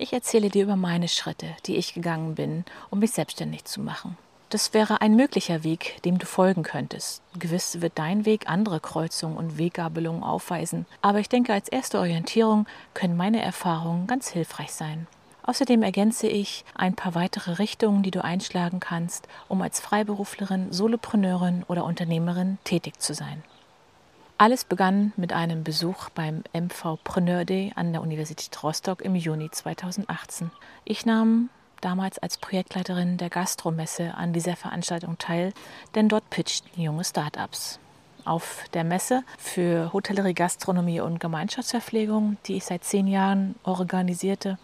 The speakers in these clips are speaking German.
Ich erzähle dir über meine Schritte, die ich gegangen bin, um mich selbstständig zu machen. Das wäre ein möglicher Weg, dem du folgen könntest. Gewiss wird dein Weg andere Kreuzungen und Weggabelungen aufweisen, aber ich denke, als erste Orientierung können meine Erfahrungen ganz hilfreich sein. Außerdem ergänze ich ein paar weitere Richtungen, die du einschlagen kannst, um als Freiberuflerin, Solopreneurin oder Unternehmerin tätig zu sein. Alles begann mit einem Besuch beim MV Preneur Day an der Universität Rostock im Juni 2018. Ich nahm damals als Projektleiterin der Gastromesse an dieser Veranstaltung teil, denn dort pitchten junge Startups. Auf der Messe für Hotellerie, Gastronomie und Gemeinschaftsverpflegung, die ich seit zehn Jahren organisierte,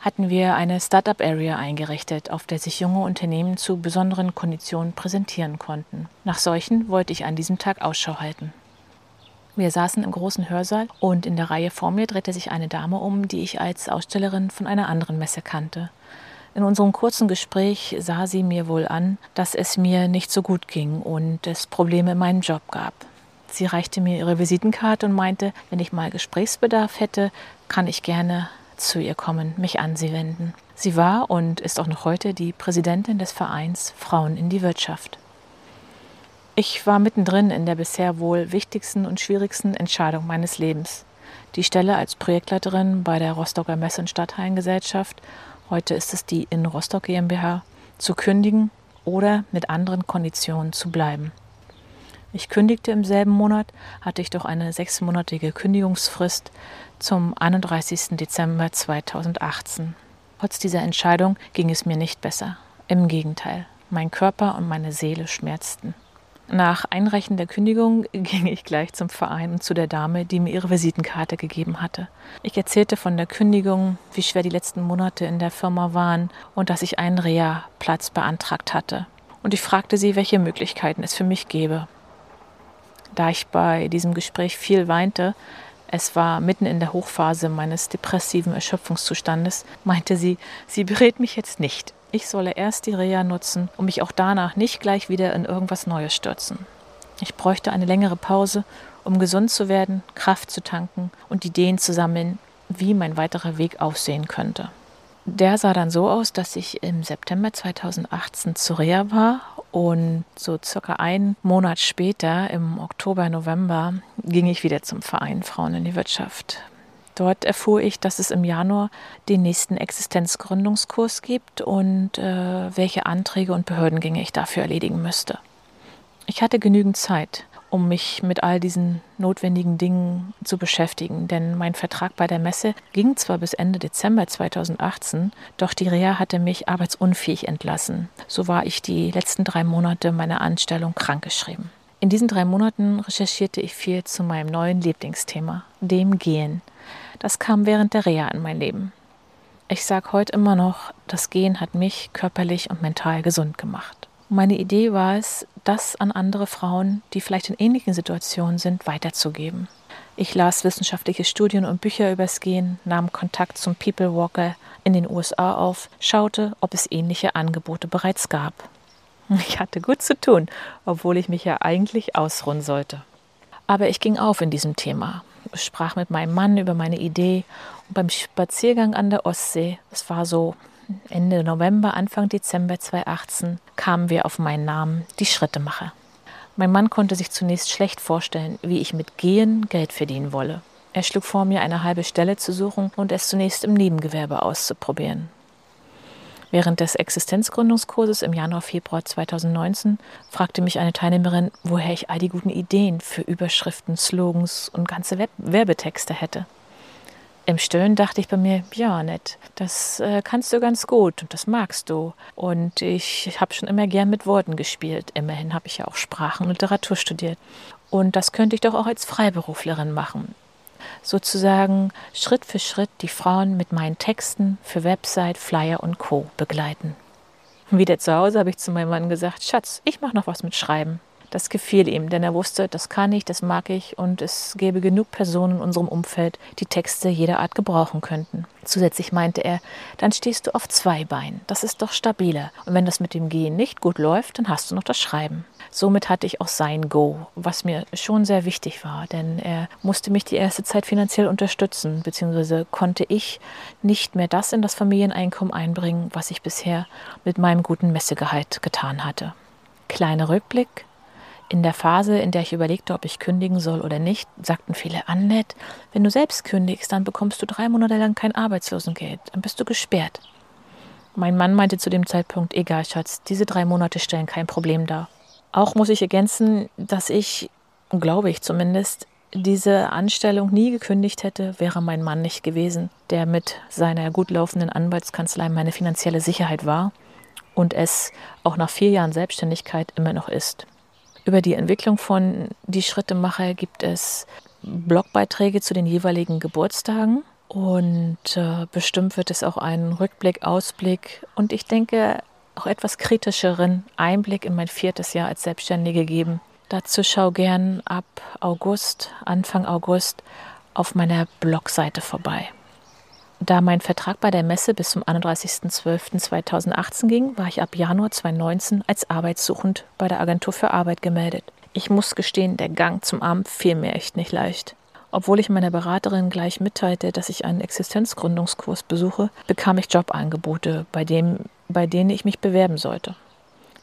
hatten wir eine Startup Area eingerichtet, auf der sich junge Unternehmen zu besonderen Konditionen präsentieren konnten. Nach solchen wollte ich an diesem Tag Ausschau halten. Wir saßen im großen Hörsaal und in der Reihe vor mir drehte sich eine Dame um, die ich als Ausstellerin von einer anderen Messe kannte. In unserem kurzen Gespräch sah sie mir wohl an, dass es mir nicht so gut ging und es Probleme in meinem Job gab. Sie reichte mir ihre Visitenkarte und meinte, wenn ich mal Gesprächsbedarf hätte, kann ich gerne zu ihr kommen, mich an sie wenden. Sie war und ist auch noch heute die Präsidentin des Vereins Frauen in die Wirtschaft. Ich war mittendrin in der bisher wohl wichtigsten und schwierigsten Entscheidung meines Lebens. Die Stelle als Projektleiterin bei der Rostocker Messe- und Stadthallengesellschaft, heute ist es die in Rostock GmbH, zu kündigen oder mit anderen Konditionen zu bleiben. Ich kündigte im selben Monat, hatte ich doch eine sechsmonatige Kündigungsfrist zum 31. Dezember 2018. Trotz dieser Entscheidung ging es mir nicht besser. Im Gegenteil, mein Körper und meine Seele schmerzten. Nach Einreichen der Kündigung ging ich gleich zum Verein und zu der Dame, die mir ihre Visitenkarte gegeben hatte. Ich erzählte von der Kündigung, wie schwer die letzten Monate in der Firma waren und dass ich einen Reha-Platz beantragt hatte. Und ich fragte sie, welche Möglichkeiten es für mich gäbe. Da ich bei diesem Gespräch viel weinte, es war mitten in der Hochphase meines depressiven Erschöpfungszustandes, meinte sie, sie berät mich jetzt nicht. Ich solle erst die Reha nutzen und mich auch danach nicht gleich wieder in irgendwas Neues stürzen. Ich bräuchte eine längere Pause, um gesund zu werden, Kraft zu tanken und Ideen zu sammeln, wie mein weiterer Weg aussehen könnte. Der sah dann so aus, dass ich im September 2018 zu Reha war und so circa einen Monat später, im Oktober, November, ging ich wieder zum Verein Frauen in die Wirtschaft. Dort erfuhr ich, dass es im Januar den nächsten Existenzgründungskurs gibt und äh, welche Anträge und Behördengänge ich dafür erledigen müsste. Ich hatte genügend Zeit, um mich mit all diesen notwendigen Dingen zu beschäftigen, denn mein Vertrag bei der Messe ging zwar bis Ende Dezember 2018, doch die Reha hatte mich arbeitsunfähig entlassen. So war ich die letzten drei Monate meiner Anstellung krankgeschrieben. In diesen drei Monaten recherchierte ich viel zu meinem neuen Lieblingsthema, dem Gehen. Das kam während der Reha in mein Leben. Ich sage heute immer noch, das Gehen hat mich körperlich und mental gesund gemacht. Meine Idee war es, das an andere Frauen, die vielleicht in ähnlichen Situationen sind, weiterzugeben. Ich las wissenschaftliche Studien und Bücher übers Gehen, nahm Kontakt zum People Walker in den USA auf, schaute, ob es ähnliche Angebote bereits gab. Ich hatte gut zu tun, obwohl ich mich ja eigentlich ausruhen sollte. Aber ich ging auf in diesem Thema sprach mit meinem Mann über meine Idee und beim Spaziergang an der Ostsee, es war so Ende November, Anfang Dezember 2018, kamen wir auf meinen Namen, die Schrittemacher. Mein Mann konnte sich zunächst schlecht vorstellen, wie ich mit Gehen Geld verdienen wolle. Er schlug vor, mir eine halbe Stelle zu suchen und es zunächst im Nebengewerbe auszuprobieren. Während des Existenzgründungskurses im Januar, Februar 2019 fragte mich eine Teilnehmerin, woher ich all die guten Ideen für Überschriften, Slogans und ganze Web Werbetexte hätte. Im Stillen dachte ich bei mir, ja, nett, das äh, kannst du ganz gut und das magst du. Und ich habe schon immer gern mit Worten gespielt. Immerhin habe ich ja auch Sprachen und Literatur studiert. Und das könnte ich doch auch als Freiberuflerin machen sozusagen Schritt für Schritt die Frauen mit meinen Texten für Website, Flyer und Co. begleiten. Wieder zu Hause habe ich zu meinem Mann gesagt, Schatz, ich mache noch was mit Schreiben. Das gefiel ihm, denn er wusste, das kann ich, das mag ich und es gäbe genug Personen in unserem Umfeld, die Texte jeder Art gebrauchen könnten. Zusätzlich meinte er, dann stehst du auf zwei Beinen, das ist doch stabiler und wenn das mit dem Gehen nicht gut läuft, dann hast du noch das Schreiben. Somit hatte ich auch sein Go, was mir schon sehr wichtig war, denn er musste mich die erste Zeit finanziell unterstützen, beziehungsweise konnte ich nicht mehr das in das Familieneinkommen einbringen, was ich bisher mit meinem guten Messegehalt getan hatte. Kleiner Rückblick, in der Phase, in der ich überlegte, ob ich kündigen soll oder nicht, sagten viele, Annette, wenn du selbst kündigst, dann bekommst du drei Monate lang kein Arbeitslosengeld, dann bist du gesperrt. Mein Mann meinte zu dem Zeitpunkt, egal Schatz, diese drei Monate stellen kein Problem dar. Auch muss ich ergänzen, dass ich, glaube ich zumindest, diese Anstellung nie gekündigt hätte, wäre mein Mann nicht gewesen, der mit seiner gut laufenden Anwaltskanzlei meine finanzielle Sicherheit war und es auch nach vier Jahren Selbstständigkeit immer noch ist. Über die Entwicklung von Die Schritte mache gibt es Blogbeiträge zu den jeweiligen Geburtstagen. Und äh, bestimmt wird es auch einen Rückblick, Ausblick und ich denke auch etwas kritischeren Einblick in mein viertes Jahr als Selbstständige geben. Dazu schau gern ab August, Anfang August auf meiner Blogseite vorbei. Da mein Vertrag bei der Messe bis zum 31.12.2018 ging, war ich ab Januar 2019 als arbeitssuchend bei der Agentur für Arbeit gemeldet. Ich muss gestehen, der Gang zum Amt fiel mir echt nicht leicht. Obwohl ich meiner Beraterin gleich mitteilte, dass ich einen Existenzgründungskurs besuche, bekam ich Jobangebote, bei, dem, bei denen ich mich bewerben sollte.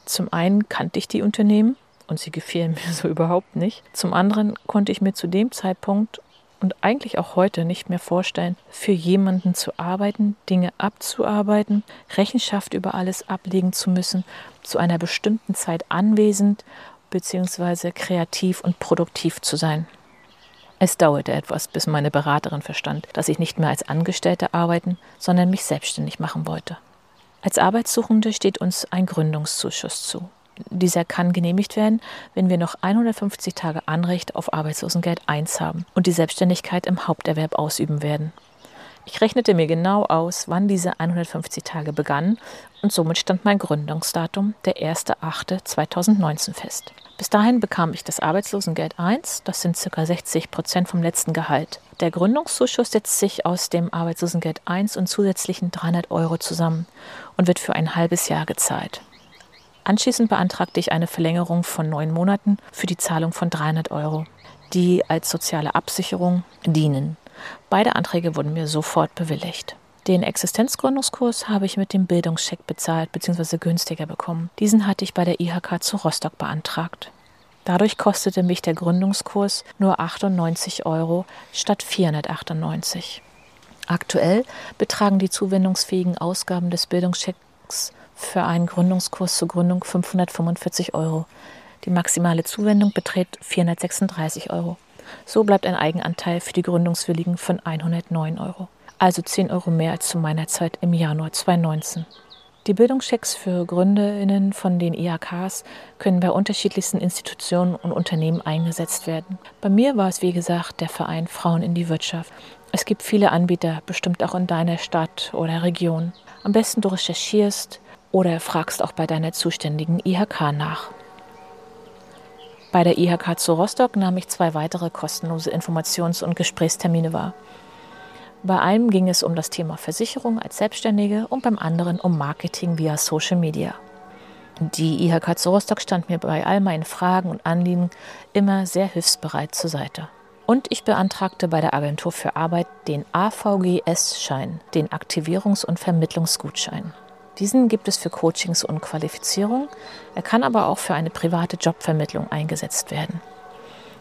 Zum einen kannte ich die Unternehmen und sie gefielen mir so überhaupt nicht. Zum anderen konnte ich mir zu dem Zeitpunkt und eigentlich auch heute nicht mehr vorstellen, für jemanden zu arbeiten, Dinge abzuarbeiten, Rechenschaft über alles ablegen zu müssen, zu einer bestimmten Zeit anwesend bzw. kreativ und produktiv zu sein. Es dauerte etwas, bis meine Beraterin verstand, dass ich nicht mehr als Angestellte arbeiten, sondern mich selbstständig machen wollte. Als Arbeitssuchende steht uns ein Gründungszuschuss zu. Dieser kann genehmigt werden, wenn wir noch 150 Tage Anrecht auf Arbeitslosengeld 1 haben und die Selbstständigkeit im Haupterwerb ausüben werden. Ich rechnete mir genau aus, wann diese 150 Tage begannen und somit stand mein Gründungsdatum, der 1.8.2019 fest. Bis dahin bekam ich das Arbeitslosengeld 1, das sind ca. 60 Prozent vom letzten Gehalt. Der Gründungszuschuss setzt sich aus dem Arbeitslosengeld 1 und zusätzlichen 300 Euro zusammen und wird für ein halbes Jahr gezahlt. Anschließend beantragte ich eine Verlängerung von neun Monaten für die Zahlung von 300 Euro, die als soziale Absicherung dienen. Beide Anträge wurden mir sofort bewilligt. Den Existenzgründungskurs habe ich mit dem Bildungscheck bezahlt bzw. günstiger bekommen. Diesen hatte ich bei der IHK zu Rostock beantragt. Dadurch kostete mich der Gründungskurs nur 98 Euro statt 498. Aktuell betragen die zuwendungsfähigen Ausgaben des Bildungschecks für einen Gründungskurs zur Gründung 545 Euro. Die maximale Zuwendung beträgt 436 Euro. So bleibt ein Eigenanteil für die Gründungswilligen von 109 Euro. Also 10 Euro mehr als zu meiner Zeit im Januar 2019. Die Bildungschecks für GründerInnen von den IHKs können bei unterschiedlichsten Institutionen und Unternehmen eingesetzt werden. Bei mir war es, wie gesagt, der Verein Frauen in die Wirtschaft. Es gibt viele Anbieter, bestimmt auch in deiner Stadt oder Region. Am besten du recherchierst, oder fragst auch bei deiner zuständigen IHK nach. Bei der IHK zu Rostock nahm ich zwei weitere kostenlose Informations- und Gesprächstermine wahr. Bei einem ging es um das Thema Versicherung als Selbstständige und beim anderen um Marketing via Social Media. Die IHK zu Rostock stand mir bei all meinen Fragen und Anliegen immer sehr hilfsbereit zur Seite. Und ich beantragte bei der Agentur für Arbeit den AVGS-Schein, den Aktivierungs- und Vermittlungsgutschein. Diesen gibt es für Coachings und Qualifizierung. Er kann aber auch für eine private Jobvermittlung eingesetzt werden.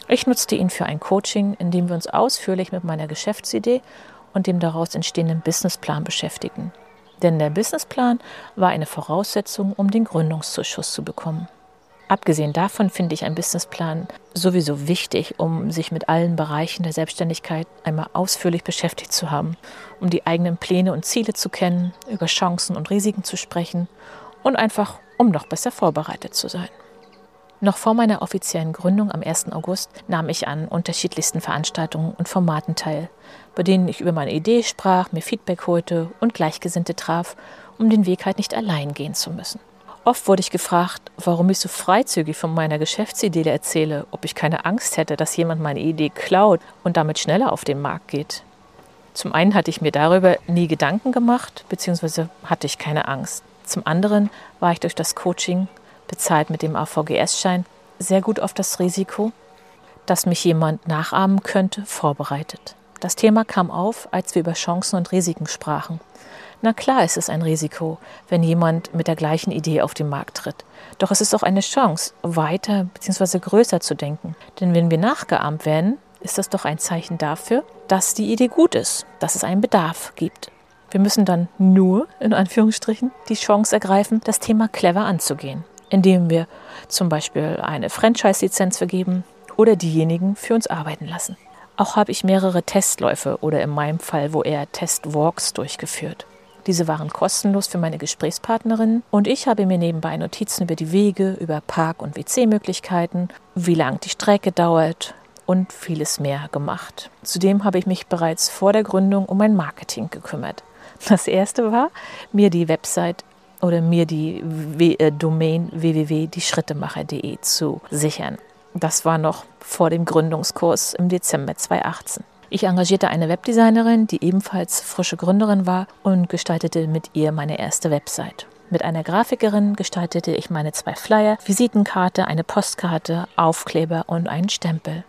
Ich nutzte ihn für ein Coaching, in dem wir uns ausführlich mit meiner Geschäftsidee und dem daraus entstehenden Businessplan beschäftigen. Denn der Businessplan war eine Voraussetzung, um den Gründungszuschuss zu bekommen. Abgesehen davon finde ich einen Businessplan sowieso wichtig, um sich mit allen Bereichen der Selbstständigkeit einmal ausführlich beschäftigt zu haben, um die eigenen Pläne und Ziele zu kennen, über Chancen und Risiken zu sprechen und einfach, um noch besser vorbereitet zu sein. Noch vor meiner offiziellen Gründung am 1. August nahm ich an unterschiedlichsten Veranstaltungen und Formaten teil, bei denen ich über meine Idee sprach, mir Feedback holte und Gleichgesinnte traf, um den Weg halt nicht allein gehen zu müssen. Oft wurde ich gefragt, warum ich so freizügig von meiner Geschäftsidee erzähle, ob ich keine Angst hätte, dass jemand meine Idee klaut und damit schneller auf den Markt geht. Zum einen hatte ich mir darüber nie Gedanken gemacht, beziehungsweise hatte ich keine Angst. Zum anderen war ich durch das Coaching, bezahlt mit dem AVGS-Schein, sehr gut auf das Risiko, dass mich jemand nachahmen könnte, vorbereitet. Das Thema kam auf, als wir über Chancen und Risiken sprachen. Na klar ist es ein Risiko, wenn jemand mit der gleichen Idee auf den Markt tritt. Doch es ist auch eine Chance, weiter bzw. größer zu denken. Denn wenn wir nachgeahmt werden, ist das doch ein Zeichen dafür, dass die Idee gut ist, dass es einen Bedarf gibt. Wir müssen dann nur, in Anführungsstrichen, die Chance ergreifen, das Thema clever anzugehen, indem wir zum Beispiel eine Franchise-Lizenz vergeben oder diejenigen für uns arbeiten lassen. Auch habe ich mehrere Testläufe oder in meinem Fall, wo eher Testwalks durchgeführt. Diese waren kostenlos für meine Gesprächspartnerin und ich habe mir nebenbei Notizen über die Wege, über Park- und WC-Möglichkeiten, wie lang die Strecke dauert und vieles mehr gemacht. Zudem habe ich mich bereits vor der Gründung um mein Marketing gekümmert. Das erste war, mir die Website oder mir die äh, Domain www.dieschrittemacher.de zu sichern. Das war noch vor dem Gründungskurs im Dezember 2018. Ich engagierte eine Webdesignerin, die ebenfalls frische Gründerin war und gestaltete mit ihr meine erste Website. Mit einer Grafikerin gestaltete ich meine zwei Flyer, Visitenkarte, eine Postkarte, Aufkleber und einen Stempel.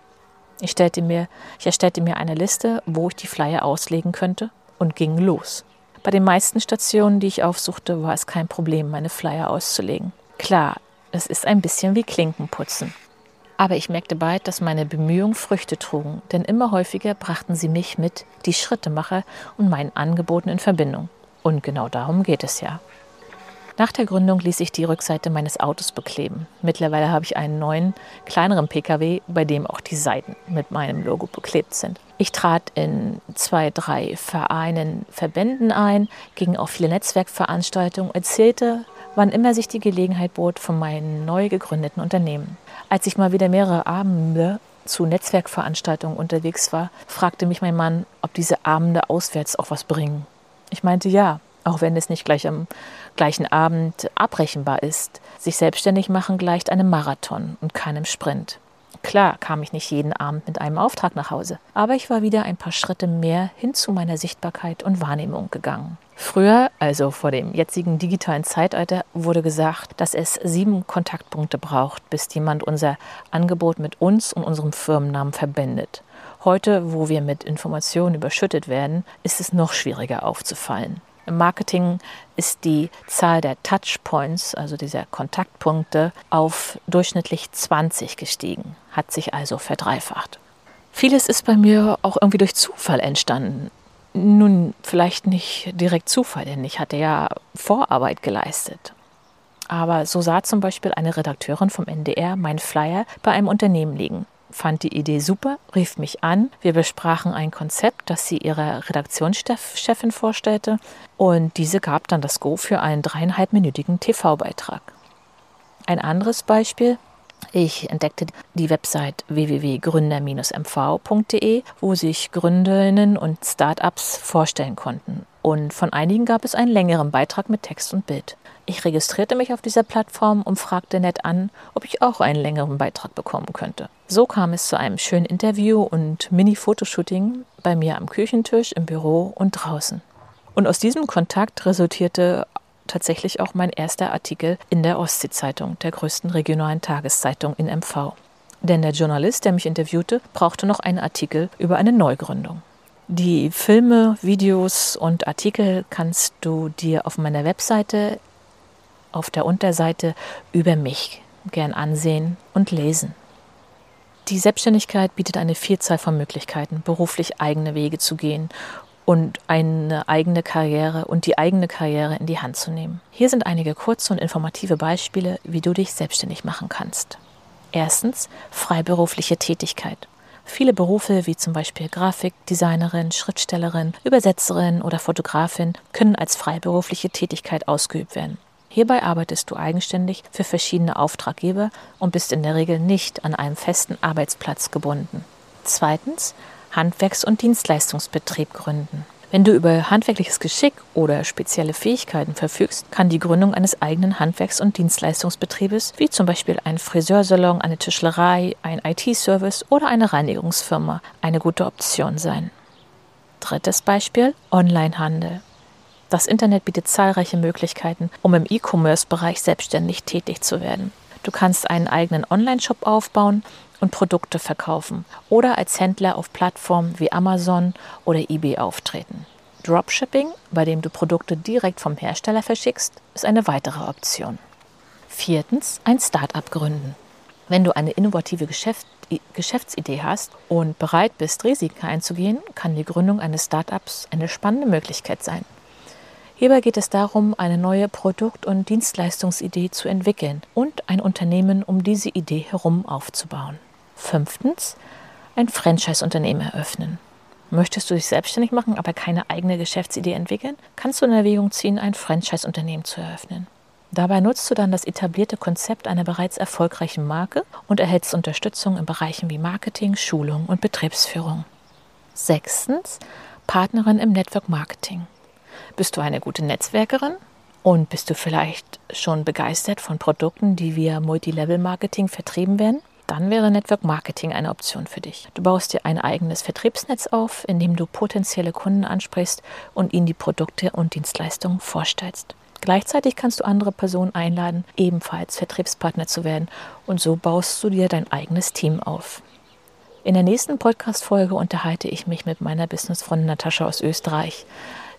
Ich, stellte mir, ich erstellte mir eine Liste, wo ich die Flyer auslegen könnte und ging los. Bei den meisten Stationen, die ich aufsuchte, war es kein Problem, meine Flyer auszulegen. Klar, es ist ein bisschen wie Klinkenputzen. Aber ich merkte bald, dass meine Bemühungen Früchte trugen, denn immer häufiger brachten sie mich mit die Schrittemacher und meinen Angeboten in Verbindung. Und genau darum geht es ja. Nach der Gründung ließ ich die Rückseite meines Autos bekleben. Mittlerweile habe ich einen neuen, kleineren Pkw, bei dem auch die Seiten mit meinem Logo beklebt sind. Ich trat in zwei, drei Vereinen, Verbänden ein, ging auf viele Netzwerkveranstaltungen, erzählte, wann immer sich die Gelegenheit bot, von meinen neu gegründeten Unternehmen. Als ich mal wieder mehrere Abende zu Netzwerkveranstaltungen unterwegs war, fragte mich mein Mann, ob diese Abende auswärts auch was bringen. Ich meinte ja, auch wenn es nicht gleich am gleichen Abend abbrechenbar ist. Sich selbstständig machen gleicht einem Marathon und keinem Sprint. Klar kam ich nicht jeden Abend mit einem Auftrag nach Hause, aber ich war wieder ein paar Schritte mehr hin zu meiner Sichtbarkeit und Wahrnehmung gegangen. Früher, also vor dem jetzigen digitalen Zeitalter, wurde gesagt, dass es sieben Kontaktpunkte braucht, bis jemand unser Angebot mit uns und unserem Firmennamen verbindet. Heute, wo wir mit Informationen überschüttet werden, ist es noch schwieriger aufzufallen. Im Marketing ist die Zahl der Touchpoints, also dieser Kontaktpunkte, auf durchschnittlich 20 gestiegen, hat sich also verdreifacht. Vieles ist bei mir auch irgendwie durch Zufall entstanden. Nun, vielleicht nicht direkt Zufall, denn ich hatte ja Vorarbeit geleistet. Aber so sah zum Beispiel eine Redakteurin vom NDR meinen Flyer bei einem Unternehmen liegen, fand die Idee super, rief mich an. Wir besprachen ein Konzept, das sie ihrer Redaktionschefin vorstellte, und diese gab dann das Go für einen dreieinhalbminütigen TV-Beitrag. Ein anderes Beispiel ich entdeckte die Website www.gründer-mv.de, wo sich Gründerinnen und Startups vorstellen konnten. Und von einigen gab es einen längeren Beitrag mit Text und Bild. Ich registrierte mich auf dieser Plattform und fragte nett an, ob ich auch einen längeren Beitrag bekommen könnte. So kam es zu einem schönen Interview und Mini-Fotoshooting bei mir am Küchentisch, im Büro und draußen. Und aus diesem Kontakt resultierte tatsächlich auch mein erster Artikel in der Ostsee-Zeitung, der größten regionalen Tageszeitung in MV. Denn der Journalist, der mich interviewte, brauchte noch einen Artikel über eine Neugründung. Die Filme, Videos und Artikel kannst du dir auf meiner Webseite auf der Unterseite über mich gern ansehen und lesen. Die Selbstständigkeit bietet eine Vielzahl von Möglichkeiten, beruflich eigene Wege zu gehen und eine eigene Karriere und die eigene Karriere in die Hand zu nehmen. Hier sind einige kurze und informative Beispiele, wie du dich selbstständig machen kannst. Erstens freiberufliche Tätigkeit. Viele Berufe wie zum Beispiel Grafikdesignerin, Schriftstellerin, Übersetzerin oder Fotografin können als freiberufliche Tätigkeit ausgeübt werden. Hierbei arbeitest du eigenständig für verschiedene Auftraggeber und bist in der Regel nicht an einem festen Arbeitsplatz gebunden. Zweitens Handwerks- und Dienstleistungsbetrieb gründen. Wenn du über handwerkliches Geschick oder spezielle Fähigkeiten verfügst, kann die Gründung eines eigenen Handwerks- und Dienstleistungsbetriebes, wie zum Beispiel ein Friseursalon, eine Tischlerei, ein IT-Service oder eine Reinigungsfirma, eine gute Option sein. Drittes Beispiel: Onlinehandel. Das Internet bietet zahlreiche Möglichkeiten, um im E-Commerce-Bereich selbstständig tätig zu werden. Du kannst einen eigenen Online-Shop aufbauen und Produkte verkaufen oder als Händler auf Plattformen wie Amazon oder eBay auftreten. Dropshipping, bei dem du Produkte direkt vom Hersteller verschickst, ist eine weitere Option. Viertens, ein Start-up gründen. Wenn du eine innovative Geschäft, Geschäftsidee hast und bereit bist, Risiken einzugehen, kann die Gründung eines Start-ups eine spannende Möglichkeit sein. Hierbei geht es darum, eine neue Produkt- und Dienstleistungsidee zu entwickeln und ein Unternehmen um diese Idee herum aufzubauen. Fünftens, ein Franchise-Unternehmen eröffnen. Möchtest du dich selbstständig machen, aber keine eigene Geschäftsidee entwickeln, kannst du in Erwägung ziehen, ein Franchise-Unternehmen zu eröffnen. Dabei nutzt du dann das etablierte Konzept einer bereits erfolgreichen Marke und erhältst Unterstützung in Bereichen wie Marketing, Schulung und Betriebsführung. Sechstens, Partnerin im Network Marketing. Bist du eine gute Netzwerkerin? Und bist du vielleicht schon begeistert von Produkten, die via Multilevel-Marketing vertrieben werden? dann wäre Network Marketing eine Option für dich. Du baust dir ein eigenes Vertriebsnetz auf, in dem du potenzielle Kunden ansprichst und ihnen die Produkte und Dienstleistungen vorstellst. Gleichzeitig kannst du andere Personen einladen, ebenfalls Vertriebspartner zu werden und so baust du dir dein eigenes Team auf. In der nächsten Podcast-Folge unterhalte ich mich mit meiner Businessfreundin Natascha aus Österreich.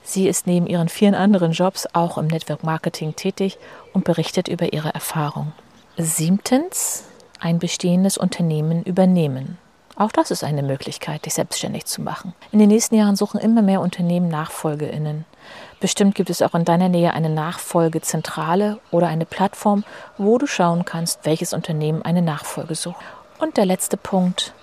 Sie ist neben ihren vielen anderen Jobs auch im Network Marketing tätig und berichtet über ihre Erfahrung. Siebtens, ein bestehendes Unternehmen übernehmen. Auch das ist eine Möglichkeit, dich selbstständig zu machen. In den nächsten Jahren suchen immer mehr Unternehmen NachfolgeInnen. Bestimmt gibt es auch in deiner Nähe eine Nachfolgezentrale oder eine Plattform, wo du schauen kannst, welches Unternehmen eine Nachfolge sucht. Und der letzte Punkt.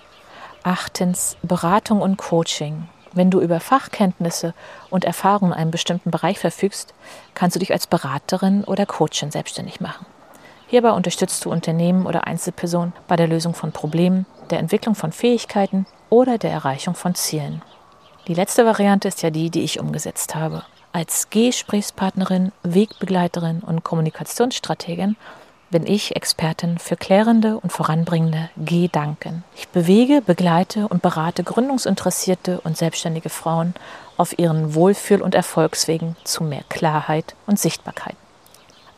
Achtens, Beratung und Coaching. Wenn du über Fachkenntnisse und Erfahrungen in einem bestimmten Bereich verfügst, kannst du dich als Beraterin oder Coachin selbstständig machen. Hierbei unterstützt du Unternehmen oder Einzelpersonen bei der Lösung von Problemen, der Entwicklung von Fähigkeiten oder der Erreichung von Zielen. Die letzte Variante ist ja die, die ich umgesetzt habe. Als Gesprächspartnerin, Wegbegleiterin und Kommunikationsstrategin bin ich Expertin für klärende und voranbringende Gedanken. Ich bewege, begleite und berate gründungsinteressierte und selbstständige Frauen auf ihren Wohlfühl- und Erfolgswegen zu mehr Klarheit und Sichtbarkeit.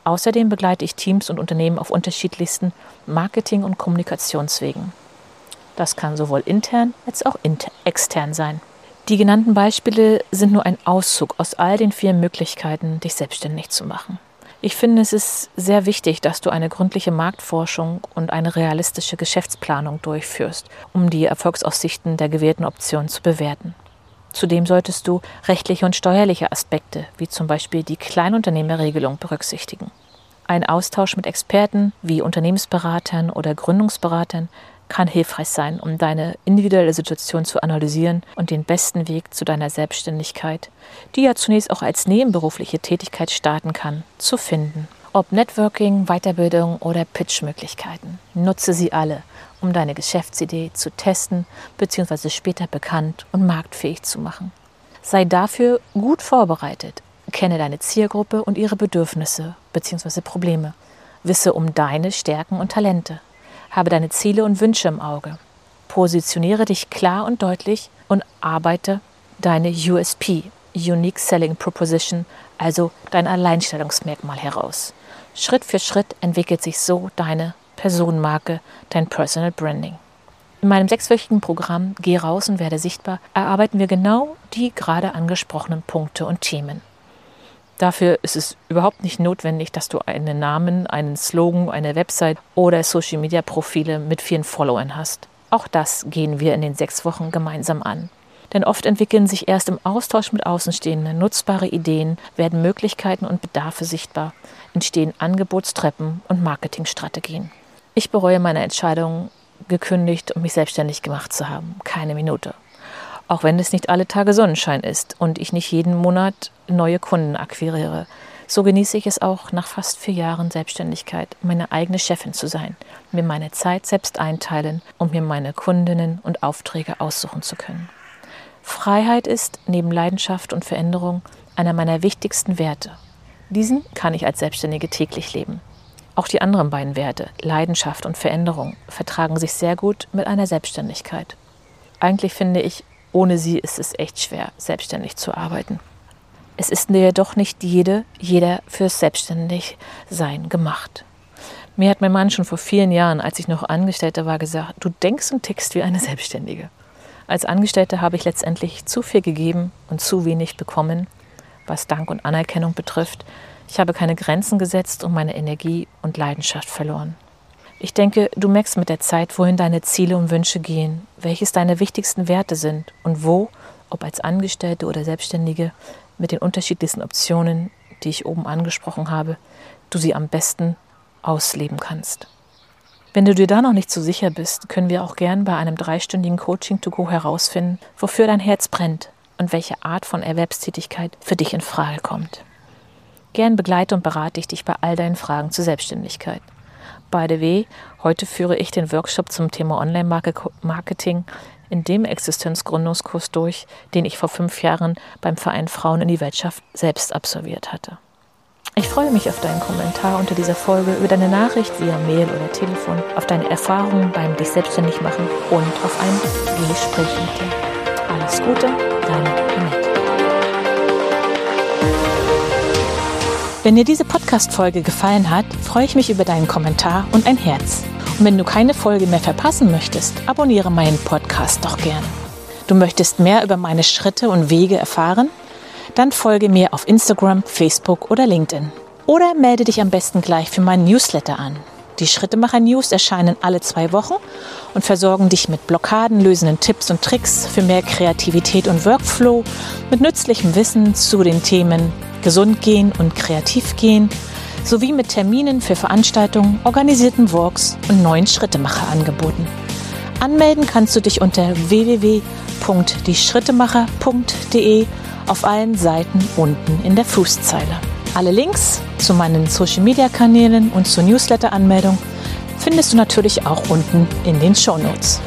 Außerdem begleite ich Teams und Unternehmen auf unterschiedlichsten Marketing- und Kommunikationswegen. Das kann sowohl intern als auch extern sein. Die genannten Beispiele sind nur ein Auszug aus all den vielen Möglichkeiten, dich selbstständig zu machen. Ich finde, es ist sehr wichtig, dass du eine gründliche Marktforschung und eine realistische Geschäftsplanung durchführst, um die Erfolgsaussichten der gewählten Option zu bewerten. Zudem solltest du rechtliche und steuerliche Aspekte, wie zum Beispiel die Kleinunternehmerregelung, berücksichtigen. Ein Austausch mit Experten wie Unternehmensberatern oder Gründungsberatern kann hilfreich sein, um deine individuelle Situation zu analysieren und den besten Weg zu deiner Selbstständigkeit, die ja zunächst auch als nebenberufliche Tätigkeit starten kann, zu finden. Ob Networking, Weiterbildung oder Pitchmöglichkeiten. Nutze sie alle, um deine Geschäftsidee zu testen bzw. später bekannt und marktfähig zu machen. Sei dafür gut vorbereitet. Kenne deine Zielgruppe und ihre Bedürfnisse bzw. Probleme. Wisse um deine Stärken und Talente. Habe deine Ziele und Wünsche im Auge. Positioniere dich klar und deutlich und arbeite deine USP, Unique Selling Proposition, also dein Alleinstellungsmerkmal heraus. Schritt für Schritt entwickelt sich so deine Personenmarke, dein Personal Branding. In meinem sechswöchigen Programm Geh raus und werde sichtbar erarbeiten wir genau die gerade angesprochenen Punkte und Themen. Dafür ist es überhaupt nicht notwendig, dass du einen Namen, einen Slogan, eine Website oder Social-Media-Profile mit vielen Followern hast. Auch das gehen wir in den sechs Wochen gemeinsam an. Denn oft entwickeln sich erst im Austausch mit Außenstehenden nutzbare Ideen, werden Möglichkeiten und Bedarfe sichtbar, entstehen Angebotstreppen und Marketingstrategien. Ich bereue meine Entscheidung, gekündigt und mich selbstständig gemacht zu haben. Keine Minute. Auch wenn es nicht alle Tage Sonnenschein ist und ich nicht jeden Monat neue Kunden akquiriere. So genieße ich es auch nach fast vier Jahren Selbstständigkeit, meine eigene Chefin zu sein, mir meine Zeit selbst einteilen und mir meine Kundinnen und Aufträge aussuchen zu können. Freiheit ist neben Leidenschaft und Veränderung einer meiner wichtigsten Werte. Diesen kann ich als Selbstständige täglich leben. Auch die anderen beiden Werte, Leidenschaft und Veränderung, vertragen sich sehr gut mit einer Selbstständigkeit. Eigentlich finde ich, ohne sie ist es echt schwer, selbstständig zu arbeiten. Es ist jedoch nicht jede, jeder fürs Selbstständigsein gemacht. Mir hat mein Mann schon vor vielen Jahren, als ich noch Angestellte war, gesagt, du denkst und tickst wie eine Selbstständige. Als Angestellte habe ich letztendlich zu viel gegeben und zu wenig bekommen, was Dank und Anerkennung betrifft. Ich habe keine Grenzen gesetzt und meine Energie und Leidenschaft verloren. Ich denke, du merkst mit der Zeit, wohin deine Ziele und Wünsche gehen, welches deine wichtigsten Werte sind und wo, ob als Angestellte oder Selbstständige, mit den unterschiedlichsten Optionen, die ich oben angesprochen habe, du sie am besten ausleben kannst. Wenn du dir da noch nicht so sicher bist, können wir auch gern bei einem dreistündigen Coaching to go herausfinden, wofür dein Herz brennt und welche Art von Erwerbstätigkeit für dich in Frage kommt. Gern begleite und berate ich dich bei all deinen Fragen zur Selbstständigkeit. By the way, heute führe ich den Workshop zum Thema Online-Marketing in dem Existenzgründungskurs durch, den ich vor fünf Jahren beim Verein Frauen in die Wirtschaft selbst absolviert hatte. Ich freue mich auf deinen Kommentar unter dieser Folge, über deine Nachricht via Mail oder Telefon, auf deine Erfahrungen beim dich selbstständig machen und auf ein Gespräch mit dir. Alles Gute, deine Annette. Wenn dir diese Podcast-Folge gefallen hat, freue ich mich über deinen Kommentar und ein Herz. Und wenn du keine Folge mehr verpassen möchtest, abonniere meinen Podcast doch gern. Du möchtest mehr über meine Schritte und Wege erfahren? Dann folge mir auf Instagram, Facebook oder LinkedIn. Oder melde dich am besten gleich für meinen Newsletter an. Die Schrittemacher News erscheinen alle zwei Wochen und versorgen dich mit blockadenlösenden Tipps und Tricks für mehr Kreativität und Workflow, mit nützlichem Wissen zu den Themen Gesund gehen und kreativ gehen, sowie mit Terminen für Veranstaltungen, organisierten Walks und neuen Schrittemacher-Angeboten. Anmelden kannst du dich unter www.dieschrittemacher.de auf allen Seiten unten in der Fußzeile. Alle Links zu meinen Social-Media-Kanälen und zur Newsletter-Anmeldung findest du natürlich auch unten in den Show Notes.